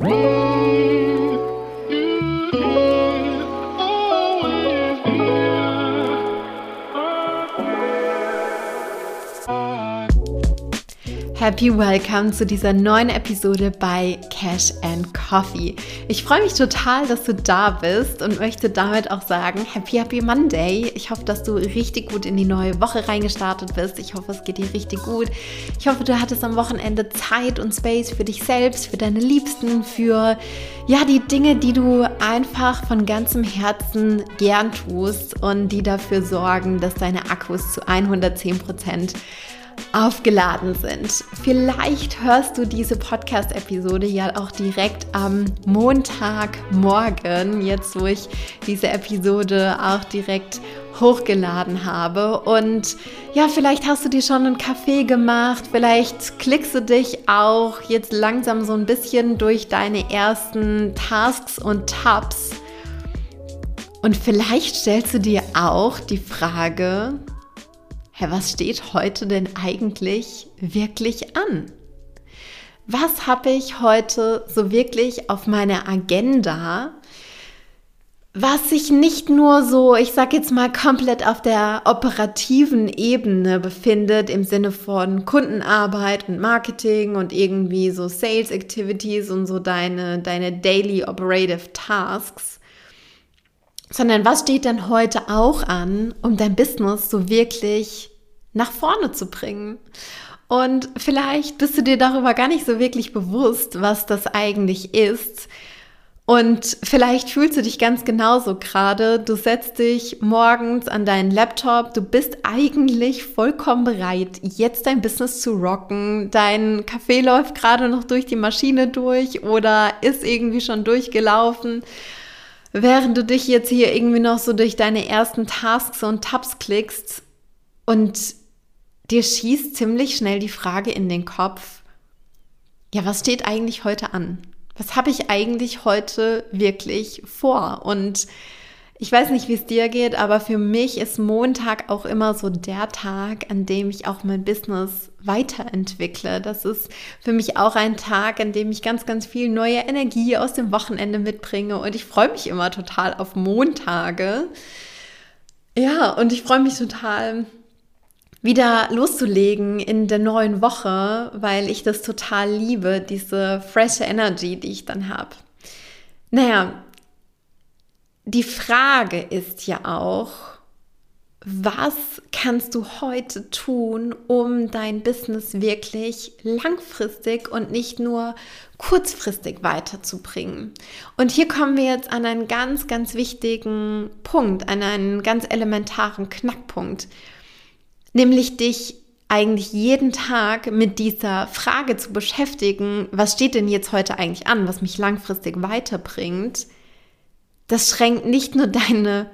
Whoa! Happy Welcome zu dieser neuen Episode bei Cash and Coffee. Ich freue mich total, dass du da bist und möchte damit auch sagen, Happy Happy Monday. Ich hoffe, dass du richtig gut in die neue Woche reingestartet bist. Ich hoffe, es geht dir richtig gut. Ich hoffe, du hattest am Wochenende Zeit und Space für dich selbst, für deine Liebsten, für ja, die Dinge, die du einfach von ganzem Herzen gern tust und die dafür sorgen, dass deine Akkus zu 110 Prozent aufgeladen sind. Vielleicht hörst du diese Podcast-Episode ja auch direkt am Montagmorgen, jetzt wo ich diese Episode auch direkt hochgeladen habe. Und ja, vielleicht hast du dir schon einen Kaffee gemacht, vielleicht klickst du dich auch jetzt langsam so ein bisschen durch deine ersten Tasks und Tabs. Und vielleicht stellst du dir auch die Frage, Hä, was steht heute denn eigentlich wirklich an? Was habe ich heute so wirklich auf meiner Agenda, was sich nicht nur so, ich sage jetzt mal, komplett auf der operativen Ebene befindet, im Sinne von Kundenarbeit und Marketing und irgendwie so Sales Activities und so deine, deine Daily Operative Tasks, sondern was steht denn heute auch an, um dein Business so wirklich nach vorne zu bringen. Und vielleicht bist du dir darüber gar nicht so wirklich bewusst, was das eigentlich ist. Und vielleicht fühlst du dich ganz genauso gerade. Du setzt dich morgens an deinen Laptop. Du bist eigentlich vollkommen bereit, jetzt dein Business zu rocken. Dein Kaffee läuft gerade noch durch die Maschine durch oder ist irgendwie schon durchgelaufen. Während du dich jetzt hier irgendwie noch so durch deine ersten Tasks und Tabs klickst und dir schießt ziemlich schnell die Frage in den Kopf, ja, was steht eigentlich heute an? Was habe ich eigentlich heute wirklich vor? Und ich weiß nicht, wie es dir geht, aber für mich ist Montag auch immer so der Tag, an dem ich auch mein Business weiterentwickle. Das ist für mich auch ein Tag, an dem ich ganz, ganz viel neue Energie aus dem Wochenende mitbringe. Und ich freue mich immer total auf Montage. Ja, und ich freue mich total, wieder loszulegen in der neuen Woche, weil ich das total liebe, diese frische Energy, die ich dann habe. Naja, die Frage ist ja auch, was kannst du heute tun, um dein Business wirklich langfristig und nicht nur kurzfristig weiterzubringen? Und hier kommen wir jetzt an einen ganz, ganz wichtigen Punkt, an einen ganz elementaren Knackpunkt nämlich dich eigentlich jeden Tag mit dieser Frage zu beschäftigen, was steht denn jetzt heute eigentlich an, was mich langfristig weiterbringt, das schränkt nicht nur deine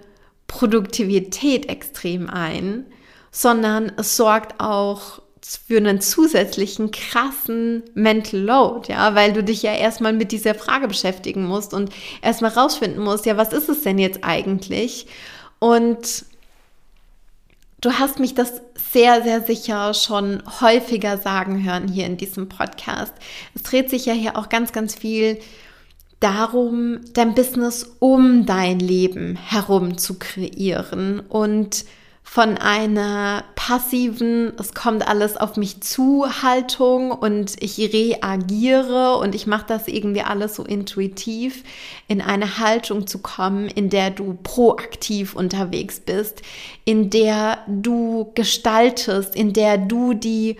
Produktivität extrem ein, sondern es sorgt auch für einen zusätzlichen krassen Mental Load, ja, weil du dich ja erstmal mit dieser Frage beschäftigen musst und erstmal rausfinden musst, ja, was ist es denn jetzt eigentlich? Und Du hast mich das sehr, sehr sicher schon häufiger sagen hören hier in diesem Podcast. Es dreht sich ja hier auch ganz, ganz viel darum, dein Business um dein Leben herum zu kreieren und von einer passiven, es kommt alles auf mich zu Haltung und ich reagiere und ich mache das irgendwie alles so intuitiv, in eine Haltung zu kommen, in der du proaktiv unterwegs bist, in der du gestaltest, in der du die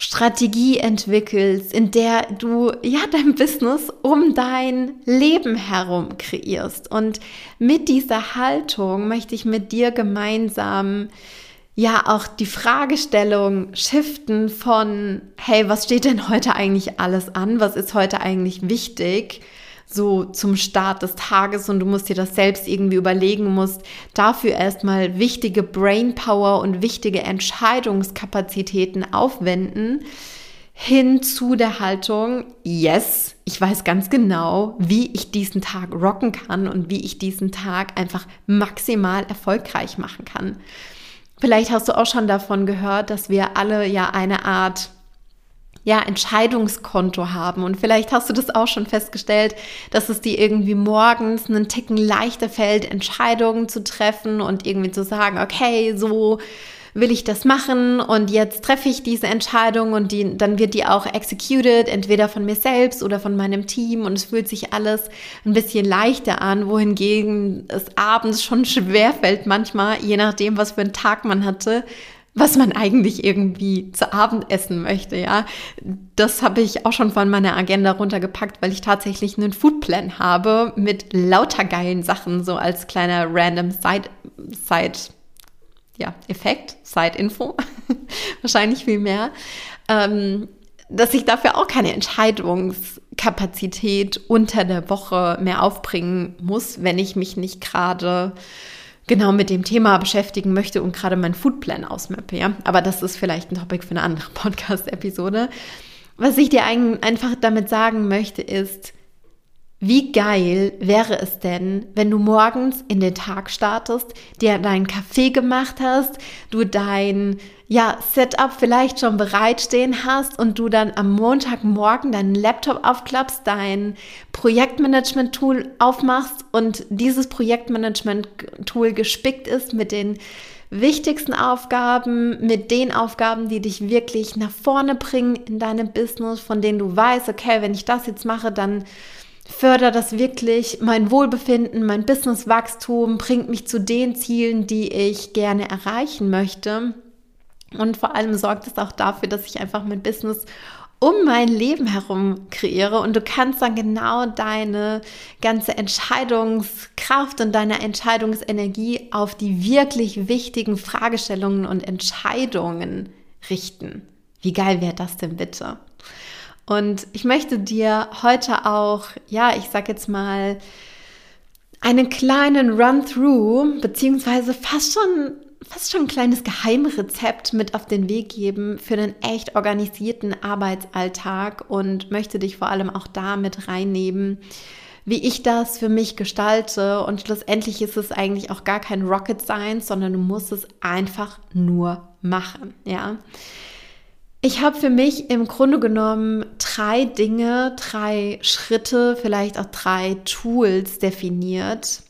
Strategie entwickelst, in der du ja dein Business um dein Leben herum kreierst. Und mit dieser Haltung möchte ich mit dir gemeinsam ja auch die Fragestellung shiften von, hey, was steht denn heute eigentlich alles an? Was ist heute eigentlich wichtig? So zum Start des Tages und du musst dir das selbst irgendwie überlegen, musst dafür erstmal wichtige Brainpower und wichtige Entscheidungskapazitäten aufwenden hin zu der Haltung, yes, ich weiß ganz genau, wie ich diesen Tag rocken kann und wie ich diesen Tag einfach maximal erfolgreich machen kann. Vielleicht hast du auch schon davon gehört, dass wir alle ja eine Art ja, Entscheidungskonto haben. Und vielleicht hast du das auch schon festgestellt, dass es dir irgendwie morgens einen Ticken leichter fällt, Entscheidungen zu treffen und irgendwie zu sagen, okay, so will ich das machen und jetzt treffe ich diese Entscheidung und die, dann wird die auch executed, entweder von mir selbst oder von meinem Team und es fühlt sich alles ein bisschen leichter an, wohingegen es abends schon schwer fällt manchmal, je nachdem, was für einen Tag man hatte, was man eigentlich irgendwie zu Abend essen möchte, ja. Das habe ich auch schon von meiner Agenda runtergepackt, weil ich tatsächlich einen Foodplan habe mit lauter geilen Sachen, so als kleiner random Side, Side ja, Effekt, Side-Info, wahrscheinlich viel mehr, ähm, dass ich dafür auch keine Entscheidungskapazität unter der Woche mehr aufbringen muss, wenn ich mich nicht gerade genau mit dem Thema beschäftigen möchte und gerade meinen Foodplan ausmappe, ja. Aber das ist vielleicht ein Topic für eine andere Podcast-Episode. Was ich dir einfach damit sagen möchte, ist, wie geil wäre es denn, wenn du morgens in den Tag startest, dir deinen Kaffee gemacht hast, du dein ja, Setup vielleicht schon bereitstehen hast und du dann am Montagmorgen deinen Laptop aufklappst, dein Projektmanagement-Tool aufmachst und dieses Projektmanagement-Tool gespickt ist mit den wichtigsten Aufgaben, mit den Aufgaben, die dich wirklich nach vorne bringen in deinem Business, von denen du weißt, okay, wenn ich das jetzt mache, dann fördert das wirklich mein Wohlbefinden, mein Businesswachstum, bringt mich zu den Zielen, die ich gerne erreichen möchte. Und vor allem sorgt es auch dafür, dass ich einfach mein Business um mein Leben herum kreiere und du kannst dann genau deine ganze Entscheidungskraft und deine Entscheidungsenergie auf die wirklich wichtigen Fragestellungen und Entscheidungen richten. Wie geil wäre das denn bitte? Und ich möchte dir heute auch, ja, ich sag jetzt mal, einen kleinen Run-Through, beziehungsweise fast schon, fast schon ein kleines Geheimrezept mit auf den Weg geben für einen echt organisierten Arbeitsalltag und möchte dich vor allem auch da mit reinnehmen, wie ich das für mich gestalte. Und schlussendlich ist es eigentlich auch gar kein Rocket Science, sondern du musst es einfach nur machen, ja. Ich habe für mich im Grunde genommen drei Dinge, drei Schritte, vielleicht auch drei Tools definiert,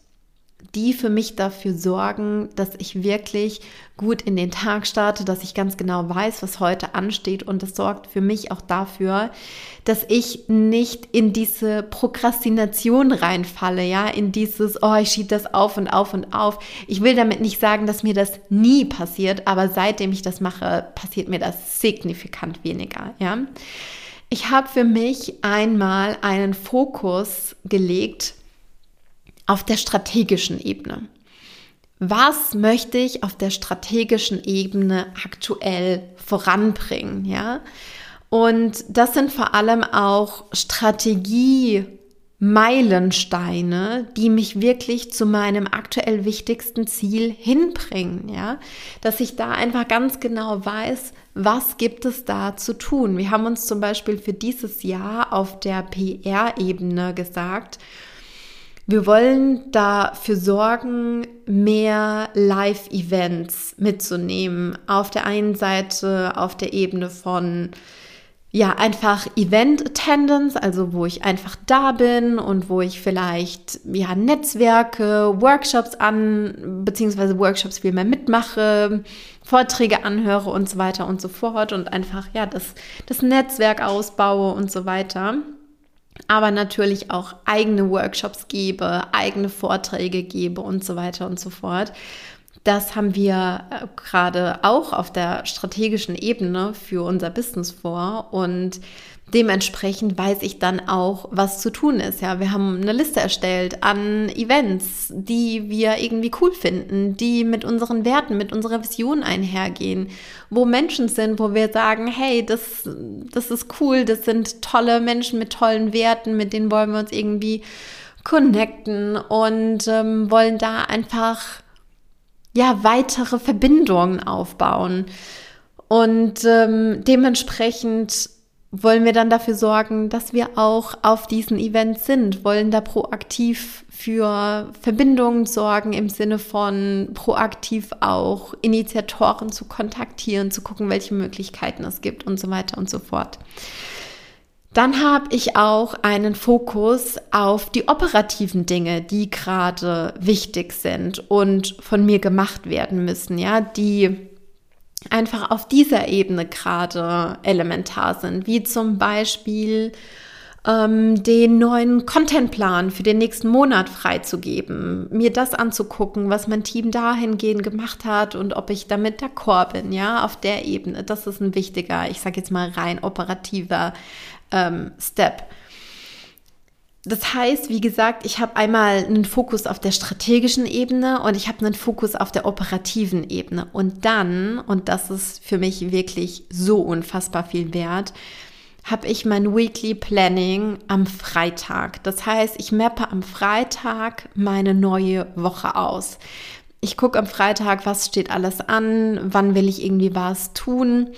die für mich dafür sorgen, dass ich wirklich gut in den Tag starte, dass ich ganz genau weiß, was heute ansteht und das sorgt für mich auch dafür, dass ich nicht in diese Prokrastination reinfalle, ja, in dieses, oh, ich schiebe das auf und auf und auf. Ich will damit nicht sagen, dass mir das nie passiert, aber seitdem ich das mache, passiert mir das signifikant weniger, ja. Ich habe für mich einmal einen Fokus gelegt auf der strategischen Ebene. Was möchte ich auf der strategischen Ebene aktuell voranbringen, ja? Und das sind vor allem auch Strategie Meilensteine, die mich wirklich zu meinem aktuell wichtigsten Ziel hinbringen, ja, dass ich da einfach ganz genau weiß, was gibt es da zu tun. Wir haben uns zum Beispiel für dieses Jahr auf der PR-Ebene gesagt, wir wollen dafür sorgen, mehr Live-Events mitzunehmen. Auf der einen Seite auf der Ebene von ja, einfach Event Attendance, also wo ich einfach da bin und wo ich vielleicht ja Netzwerke, Workshops an, beziehungsweise Workshops viel mehr mitmache, Vorträge anhöre und so weiter und so fort und einfach ja das, das Netzwerk ausbaue und so weiter aber natürlich auch eigene Workshops gebe, eigene Vorträge gebe und so weiter und so fort. Das haben wir äh, gerade auch auf der strategischen Ebene für unser Business vor und dementsprechend weiß ich dann auch, was zu tun ist. Ja, wir haben eine Liste erstellt an Events, die wir irgendwie cool finden, die mit unseren Werten, mit unserer Vision einhergehen, wo Menschen sind, wo wir sagen, hey, das, das ist cool, das sind tolle Menschen mit tollen Werten, mit denen wollen wir uns irgendwie connecten und ähm, wollen da einfach ja weitere Verbindungen aufbauen. Und ähm, dementsprechend wollen wir dann dafür sorgen, dass wir auch auf diesen Events sind, wollen da proaktiv für Verbindungen sorgen im Sinne von proaktiv auch Initiatoren zu kontaktieren, zu gucken, welche Möglichkeiten es gibt und so weiter und so fort. Dann habe ich auch einen Fokus auf die operativen Dinge, die gerade wichtig sind und von mir gemacht werden müssen, ja, die einfach auf dieser Ebene gerade elementar sind, wie zum Beispiel ähm, den neuen Contentplan für den nächsten Monat freizugeben, mir das anzugucken, was mein Team dahingehend gemacht hat und ob ich damit d'accord bin, ja, auf der Ebene. Das ist ein wichtiger, ich sage jetzt mal rein operativer ähm, Step. Das heißt, wie gesagt, ich habe einmal einen Fokus auf der strategischen Ebene und ich habe einen Fokus auf der operativen Ebene. Und dann, und das ist für mich wirklich so unfassbar viel wert, habe ich mein Weekly Planning am Freitag. Das heißt, ich mappe am Freitag meine neue Woche aus. Ich gucke am Freitag, was steht alles an, wann will ich irgendwie was tun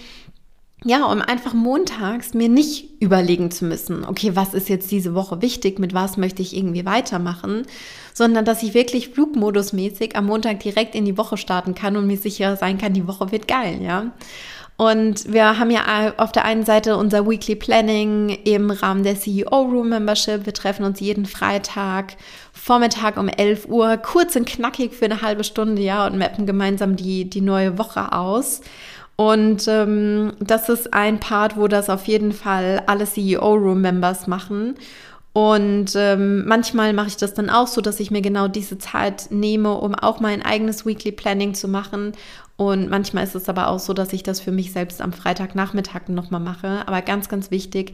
ja, um einfach montags mir nicht überlegen zu müssen, okay, was ist jetzt diese Woche wichtig, mit was möchte ich irgendwie weitermachen, sondern dass ich wirklich flugmodusmäßig am Montag direkt in die Woche starten kann und mir sicher sein kann, die Woche wird geil, ja. Und wir haben ja auf der einen Seite unser Weekly Planning im Rahmen der CEO Room Membership. Wir treffen uns jeden Freitag Vormittag um 11 Uhr, kurz und knackig für eine halbe Stunde, ja, und mappen gemeinsam die, die neue Woche aus. Und ähm, das ist ein Part, wo das auf jeden Fall alle CEO-Room-Members machen. Und ähm, manchmal mache ich das dann auch so, dass ich mir genau diese Zeit nehme, um auch mein eigenes Weekly Planning zu machen. Und manchmal ist es aber auch so, dass ich das für mich selbst am Freitagnachmittag nochmal mache. Aber ganz, ganz wichtig,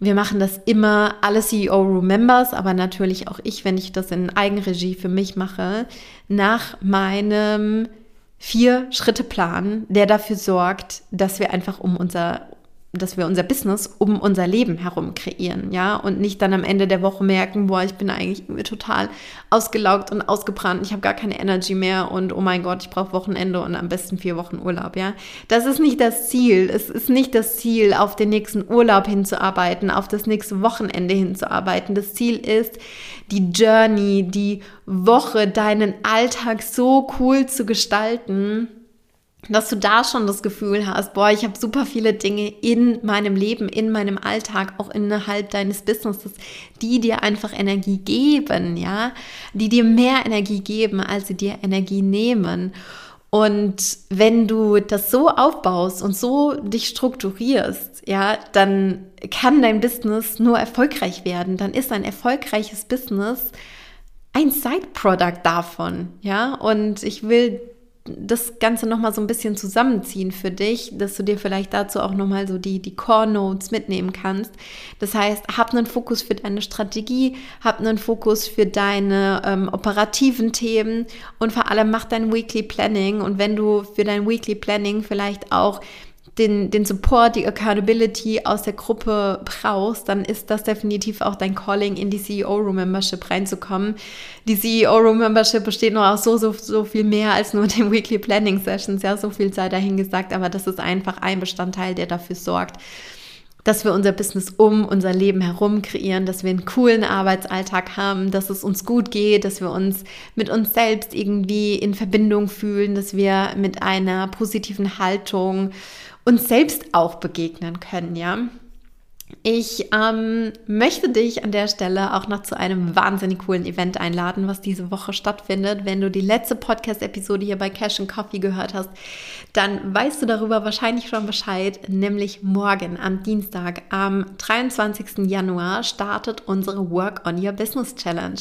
wir machen das immer, alle CEO-Room-Members, aber natürlich auch ich, wenn ich das in Eigenregie für mich mache, nach meinem vier Schritte Plan, der dafür sorgt, dass wir einfach um unser dass wir unser Business um unser Leben herum kreieren, ja, und nicht dann am Ende der Woche merken, boah, ich bin eigentlich total ausgelaugt und ausgebrannt, ich habe gar keine Energy mehr und oh mein Gott, ich brauche Wochenende und am besten vier Wochen Urlaub, ja. Das ist nicht das Ziel. Es ist nicht das Ziel, auf den nächsten Urlaub hinzuarbeiten, auf das nächste Wochenende hinzuarbeiten. Das Ziel ist, die Journey, die Woche, deinen Alltag so cool zu gestalten, dass du da schon das Gefühl hast, boah, ich habe super viele Dinge in meinem Leben, in meinem Alltag, auch innerhalb deines Businesses, die dir einfach Energie geben, ja, die dir mehr Energie geben, als sie dir Energie nehmen. Und wenn du das so aufbaust und so dich strukturierst, ja, dann kann dein Business nur erfolgreich werden. Dann ist ein erfolgreiches Business ein Side-Product davon, ja. Und ich will das Ganze nochmal so ein bisschen zusammenziehen für dich, dass du dir vielleicht dazu auch nochmal so die, die Core Notes mitnehmen kannst. Das heißt, hab einen Fokus für deine Strategie, hab einen Fokus für deine ähm, operativen Themen und vor allem mach dein Weekly Planning. Und wenn du für dein Weekly Planning vielleicht auch den, den Support, die Accountability aus der Gruppe brauchst, dann ist das definitiv auch dein Calling, in die CEO Room Membership reinzukommen. Die CEO Room Membership besteht noch aus so, so, so viel mehr als nur den Weekly Planning Sessions. Ja, so viel sei dahingesagt, aber das ist einfach ein Bestandteil, der dafür sorgt, dass wir unser Business um unser Leben herum kreieren, dass wir einen coolen Arbeitsalltag haben, dass es uns gut geht, dass wir uns mit uns selbst irgendwie in Verbindung fühlen, dass wir mit einer positiven Haltung uns selbst auch begegnen können, ja. Ich ähm, möchte dich an der Stelle auch noch zu einem wahnsinnig coolen Event einladen, was diese Woche stattfindet. Wenn du die letzte Podcast-Episode hier bei Cash and Coffee gehört hast, dann weißt du darüber wahrscheinlich schon Bescheid. Nämlich morgen am Dienstag, am 23. Januar, startet unsere Work on Your Business Challenge.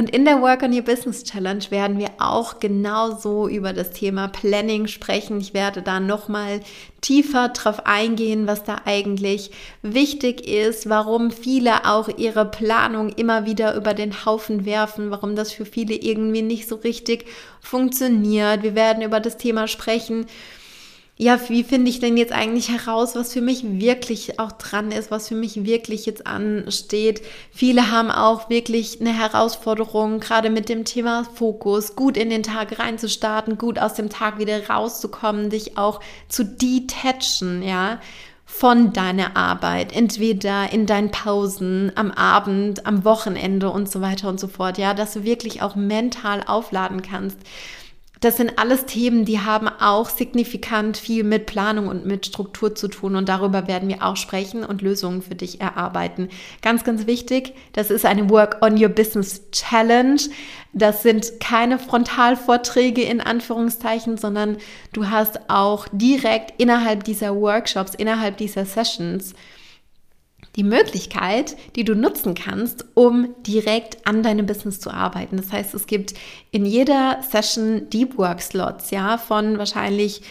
Und in der Work on Your Business Challenge werden wir auch genauso über das Thema Planning sprechen. Ich werde da nochmal tiefer drauf eingehen, was da eigentlich wichtig ist, warum viele auch ihre Planung immer wieder über den Haufen werfen, warum das für viele irgendwie nicht so richtig funktioniert. Wir werden über das Thema sprechen, ja, wie finde ich denn jetzt eigentlich heraus, was für mich wirklich auch dran ist, was für mich wirklich jetzt ansteht. Viele haben auch wirklich eine Herausforderung, gerade mit dem Thema Fokus, gut in den Tag reinzustarten, gut aus dem Tag wieder rauszukommen, dich auch zu detachen, ja von deiner Arbeit, entweder in deinen Pausen, am Abend, am Wochenende und so weiter und so fort, ja, dass du wirklich auch mental aufladen kannst. Das sind alles Themen, die haben auch signifikant viel mit Planung und mit Struktur zu tun und darüber werden wir auch sprechen und Lösungen für dich erarbeiten. Ganz, ganz wichtig, das ist eine Work on Your Business Challenge. Das sind keine Frontalvorträge in Anführungszeichen, sondern du hast auch direkt innerhalb dieser Workshops, innerhalb dieser Sessions die Möglichkeit, die du nutzen kannst, um direkt an deinem Business zu arbeiten. Das heißt, es gibt in jeder Session Deep Work Slots, ja, von wahrscheinlich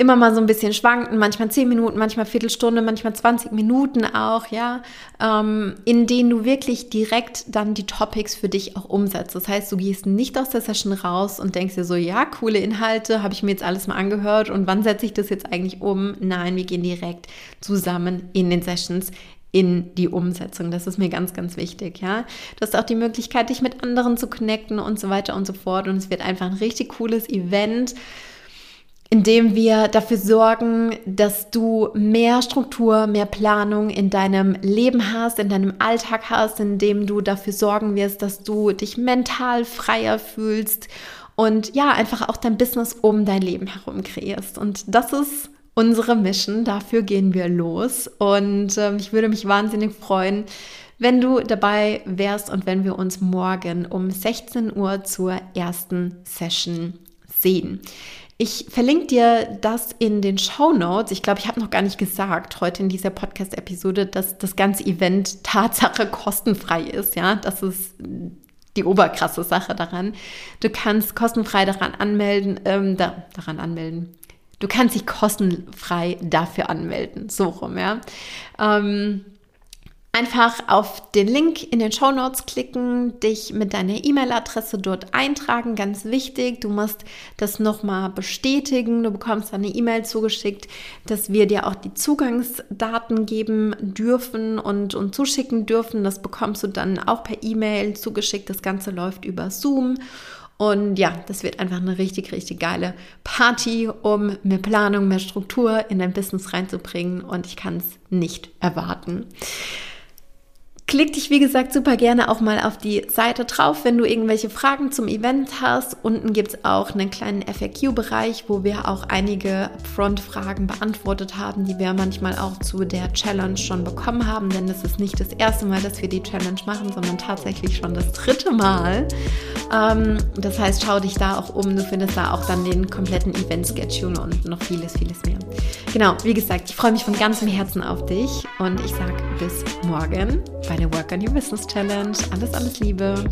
immer mal so ein bisschen schwanken, manchmal 10 Minuten, manchmal Viertelstunde, manchmal 20 Minuten auch, ja, ähm, in denen du wirklich direkt dann die Topics für dich auch umsetzt. Das heißt, du gehst nicht aus der Session raus und denkst dir so, ja, coole Inhalte, habe ich mir jetzt alles mal angehört und wann setze ich das jetzt eigentlich um? Nein, wir gehen direkt zusammen in den Sessions in die Umsetzung. Das ist mir ganz, ganz wichtig, ja. Du hast auch die Möglichkeit, dich mit anderen zu connecten und so weiter und so fort. Und es wird einfach ein richtig cooles Event, in dem wir dafür sorgen, dass du mehr Struktur, mehr Planung in deinem Leben hast, in deinem Alltag hast, in dem du dafür sorgen wirst, dass du dich mental freier fühlst und ja, einfach auch dein Business um dein Leben herum kreierst. Und das ist unsere Mission. Dafür gehen wir los. Und äh, ich würde mich wahnsinnig freuen, wenn du dabei wärst und wenn wir uns morgen um 16 Uhr zur ersten Session sehen. Ich verlinke dir das in den Show Notes. Ich glaube, ich habe noch gar nicht gesagt heute in dieser Podcast-Episode, dass das ganze Event Tatsache kostenfrei ist. Ja, das ist die oberkrasse Sache daran. Du kannst kostenfrei daran anmelden, ähm, da, daran anmelden, Du kannst dich kostenfrei dafür anmelden. So rum, ja. Ähm, einfach auf den Link in den Show Notes klicken, dich mit deiner E-Mail-Adresse dort eintragen. Ganz wichtig, du musst das nochmal bestätigen. Du bekommst eine E-Mail zugeschickt, dass wir dir auch die Zugangsdaten geben dürfen und, und zuschicken dürfen. Das bekommst du dann auch per E-Mail zugeschickt. Das Ganze läuft über Zoom. Und ja, das wird einfach eine richtig, richtig geile Party, um mehr Planung, mehr Struktur in dein Business reinzubringen. Und ich kann es nicht erwarten. Klick dich, wie gesagt, super gerne auch mal auf die Seite drauf, wenn du irgendwelche Fragen zum Event hast. Unten gibt es auch einen kleinen FAQ-Bereich, wo wir auch einige Upfront-Fragen beantwortet haben, die wir manchmal auch zu der Challenge schon bekommen haben. Denn es ist nicht das erste Mal, dass wir die Challenge machen, sondern tatsächlich schon das dritte Mal. Ähm, das heißt, schau dich da auch um. Du findest da auch dann den kompletten Event-Schedule und noch vieles, vieles mehr. Genau, wie gesagt, ich freue mich von ganzem Herzen auf dich und ich sage bis morgen bei deine Work on Your Business Challenge. Alles, alles Liebe.